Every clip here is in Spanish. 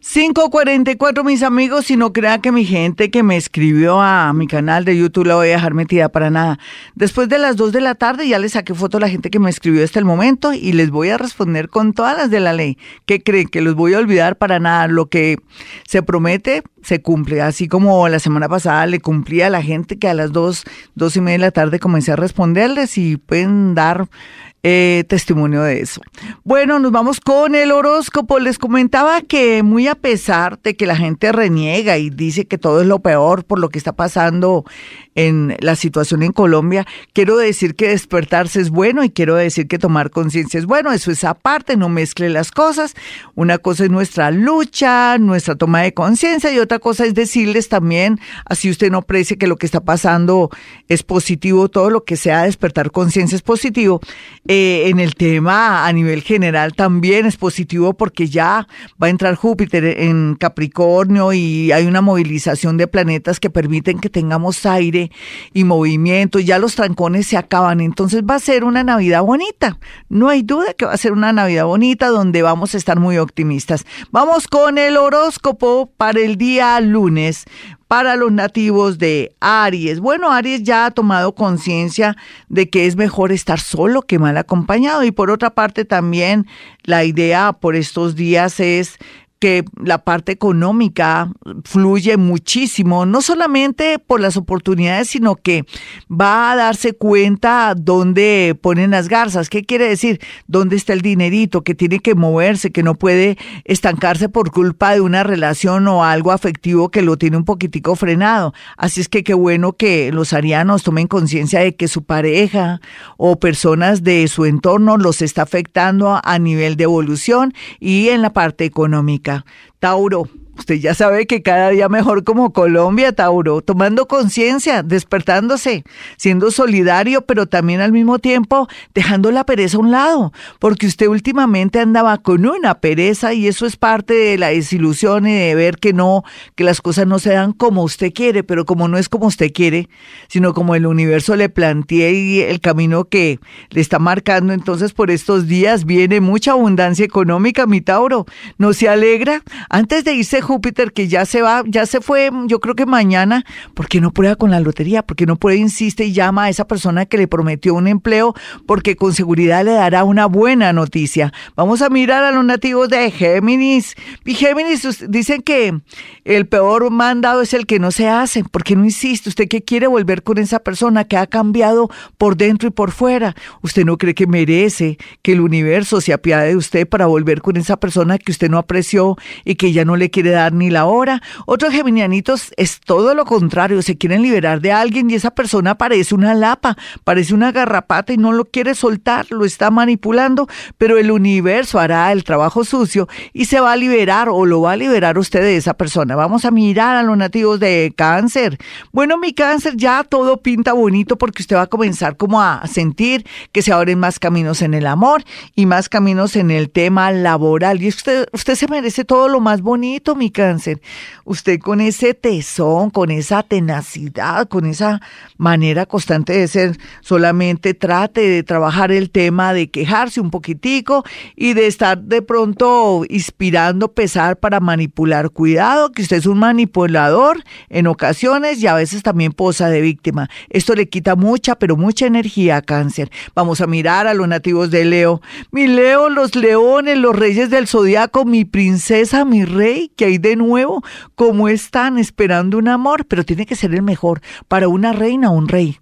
544 mis amigos, y no crean que mi gente que me escribió a mi canal de YouTube la voy a dejar metida para nada. Después de las 2 de la tarde ya les saqué foto a la gente que me escribió hasta el momento y les voy a responder con todas las de la ley. ¿Qué creen? Que los voy a olvidar para nada. Lo que se promete se cumple. Así como la semana pasada le cumplí a la gente que a las 2, 2 y media de la tarde comencé a responderles y pueden dar eh, testimonio de eso. Bueno, nos vamos con el horóscopo. Les comentaba que muy a pesar de que la gente reniega y dice que todo es lo peor por lo que está pasando en la situación en Colombia, quiero decir que despertarse es bueno y quiero decir que tomar conciencia es bueno. Eso es aparte, no mezcle las cosas. Una cosa es nuestra lucha, nuestra toma de conciencia y otra cosa es decirles también, así usted no precie que lo que está pasando es positivo, todo lo que sea despertar conciencia es positivo. Eh, en el tema a nivel general también es positivo porque ya va a entrar Júpiter en Capricornio y hay una movilización de planetas que permiten que tengamos aire y movimiento. Ya los trancones se acaban, entonces va a ser una Navidad bonita. No hay duda que va a ser una Navidad bonita donde vamos a estar muy optimistas. Vamos con el horóscopo para el día lunes para los nativos de Aries. Bueno, Aries ya ha tomado conciencia de que es mejor estar solo que mal acompañado y por otra parte también la idea por estos días es que la parte económica fluye muchísimo, no solamente por las oportunidades, sino que va a darse cuenta dónde ponen las garzas. ¿Qué quiere decir? ¿Dónde está el dinerito? Que tiene que moverse, que no puede estancarse por culpa de una relación o algo afectivo que lo tiene un poquitico frenado. Así es que qué bueno que los arianos tomen conciencia de que su pareja o personas de su entorno los está afectando a nivel de evolución y en la parte económica. Tauro, Usted ya sabe que cada día mejor como Colombia, Tauro, tomando conciencia, despertándose, siendo solidario, pero también al mismo tiempo dejando la pereza a un lado, porque usted últimamente andaba con una pereza y eso es parte de la desilusión y de ver que no, que las cosas no se dan como usted quiere, pero como no es como usted quiere, sino como el universo le plantea y el camino que le está marcando, entonces por estos días viene mucha abundancia económica, mi Tauro, ¿no se alegra? Antes de irse Júpiter que ya se va, ya se fue, yo creo que mañana, ¿por qué no prueba con la lotería? ¿Por qué no puede, insiste y llama a esa persona que le prometió un empleo? Porque con seguridad le dará una buena noticia. Vamos a mirar a los nativos de Géminis. Y Géminis dicen que el peor mandado es el que no se hace. ¿Por qué no insiste? ¿Usted qué quiere volver con esa persona que ha cambiado por dentro y por fuera? ¿Usted no cree que merece que el universo se apiade de usted para volver con esa persona que usted no apreció y que ya no le quiere dar ni la hora. Otros geminianitos es todo lo contrario, se quieren liberar de alguien y esa persona parece una lapa, parece una garrapata y no lo quiere soltar, lo está manipulando, pero el universo hará el trabajo sucio y se va a liberar o lo va a liberar usted de esa persona. Vamos a mirar a los nativos de cáncer. Bueno, mi cáncer ya todo pinta bonito porque usted va a comenzar como a sentir que se abren más caminos en el amor y más caminos en el tema laboral. Y usted, usted se merece todo lo más bonito, mi cáncer, usted con ese tesón, con esa tenacidad, con esa manera constante de ser, solamente trate de trabajar el tema de quejarse un poquitico y de estar de pronto inspirando pesar para manipular. Cuidado, que usted es un manipulador en ocasiones y a veces también posa de víctima. Esto le quita mucha, pero mucha energía a cáncer. Vamos a mirar a los nativos de Leo. Mi Leo, los leones, los reyes del zodiaco, mi princesa, mi rey, que hay de nuevo, como están esperando un amor, pero tiene que ser el mejor para una reina o un rey.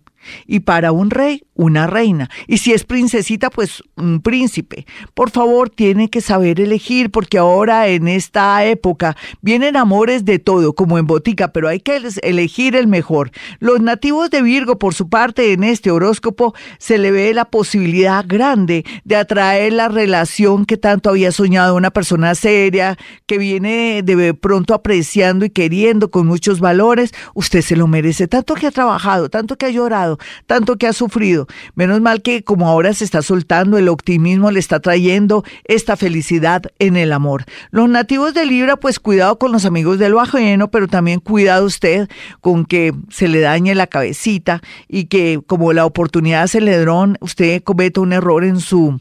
Y para un rey, una reina. Y si es princesita, pues un príncipe. Por favor, tiene que saber elegir, porque ahora en esta época vienen amores de todo, como en botica, pero hay que elegir el mejor. Los nativos de Virgo, por su parte, en este horóscopo, se le ve la posibilidad grande de atraer la relación que tanto había soñado una persona seria, que viene de pronto apreciando y queriendo con muchos valores. Usted se lo merece, tanto que ha trabajado, tanto que ha llorado tanto que ha sufrido. Menos mal que como ahora se está soltando, el optimismo le está trayendo esta felicidad en el amor. Los nativos de Libra, pues cuidado con los amigos del lo ajeno, pero también cuidado usted con que se le dañe la cabecita y que como la oportunidad se le dron, usted cometa un error en su,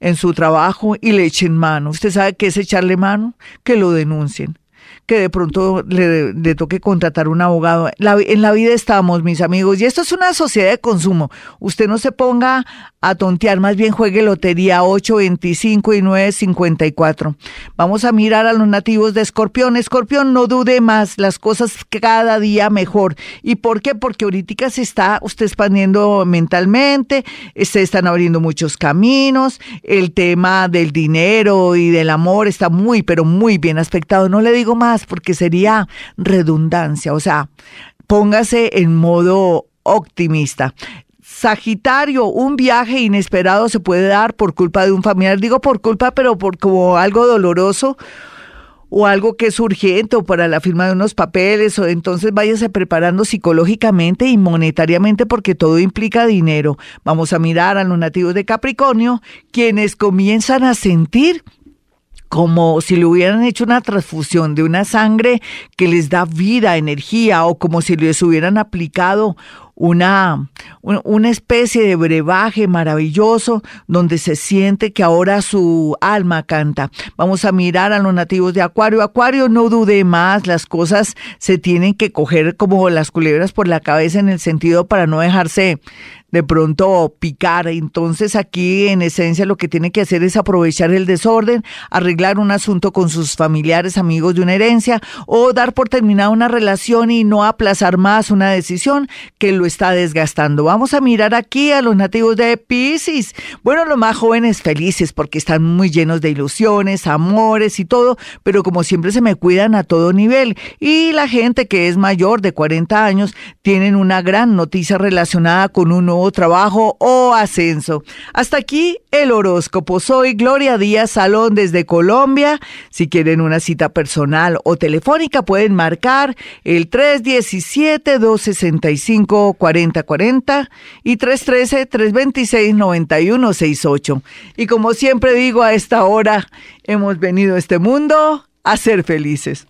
en su trabajo y le echen mano. ¿Usted sabe qué es echarle mano? Que lo denuncien que de pronto le, toque contratar un abogado. en la vida estamos, mis amigos, y esto es una sociedad de consumo. Usted no se ponga a tontear, más bien juegue lotería 8, 25 y 9, 54. Vamos a mirar a los nativos de Escorpión. Escorpión, no dude más, las cosas cada día mejor. ¿Y por qué? Porque ahorita se está usted expandiendo mentalmente, se están abriendo muchos caminos, el tema del dinero y del amor está muy, pero muy bien aspectado. No le digo más porque sería redundancia, o sea, póngase en modo optimista. Sagitario, un viaje inesperado se puede dar por culpa de un familiar. Digo por culpa, pero por como algo doloroso o algo que es urgente o para la firma de unos papeles o entonces váyase preparando psicológicamente y monetariamente porque todo implica dinero. Vamos a mirar a los nativos de Capricornio, quienes comienzan a sentir como si le hubieran hecho una transfusión de una sangre que les da vida, energía, o como si les hubieran aplicado una, una especie de brebaje maravilloso donde se siente que ahora su alma canta. Vamos a mirar a los nativos de Acuario. Acuario, no dude más, las cosas se tienen que coger como las culebras por la cabeza en el sentido para no dejarse de pronto picar. Entonces aquí en esencia lo que tiene que hacer es aprovechar el desorden, arreglar un asunto con sus familiares, amigos de una herencia o dar por terminada una relación y no aplazar más una decisión que lo está desgastando. Vamos a mirar aquí a los nativos de Pisces. Bueno, los más jóvenes felices porque están muy llenos de ilusiones, amores y todo, pero como siempre se me cuidan a todo nivel. Y la gente que es mayor de 40 años tienen una gran noticia relacionada con un trabajo o ascenso. Hasta aquí el horóscopo. Soy Gloria Díaz Salón desde Colombia. Si quieren una cita personal o telefónica pueden marcar el 317-265-4040 y 313-326-9168. Y como siempre digo a esta hora, hemos venido a este mundo a ser felices.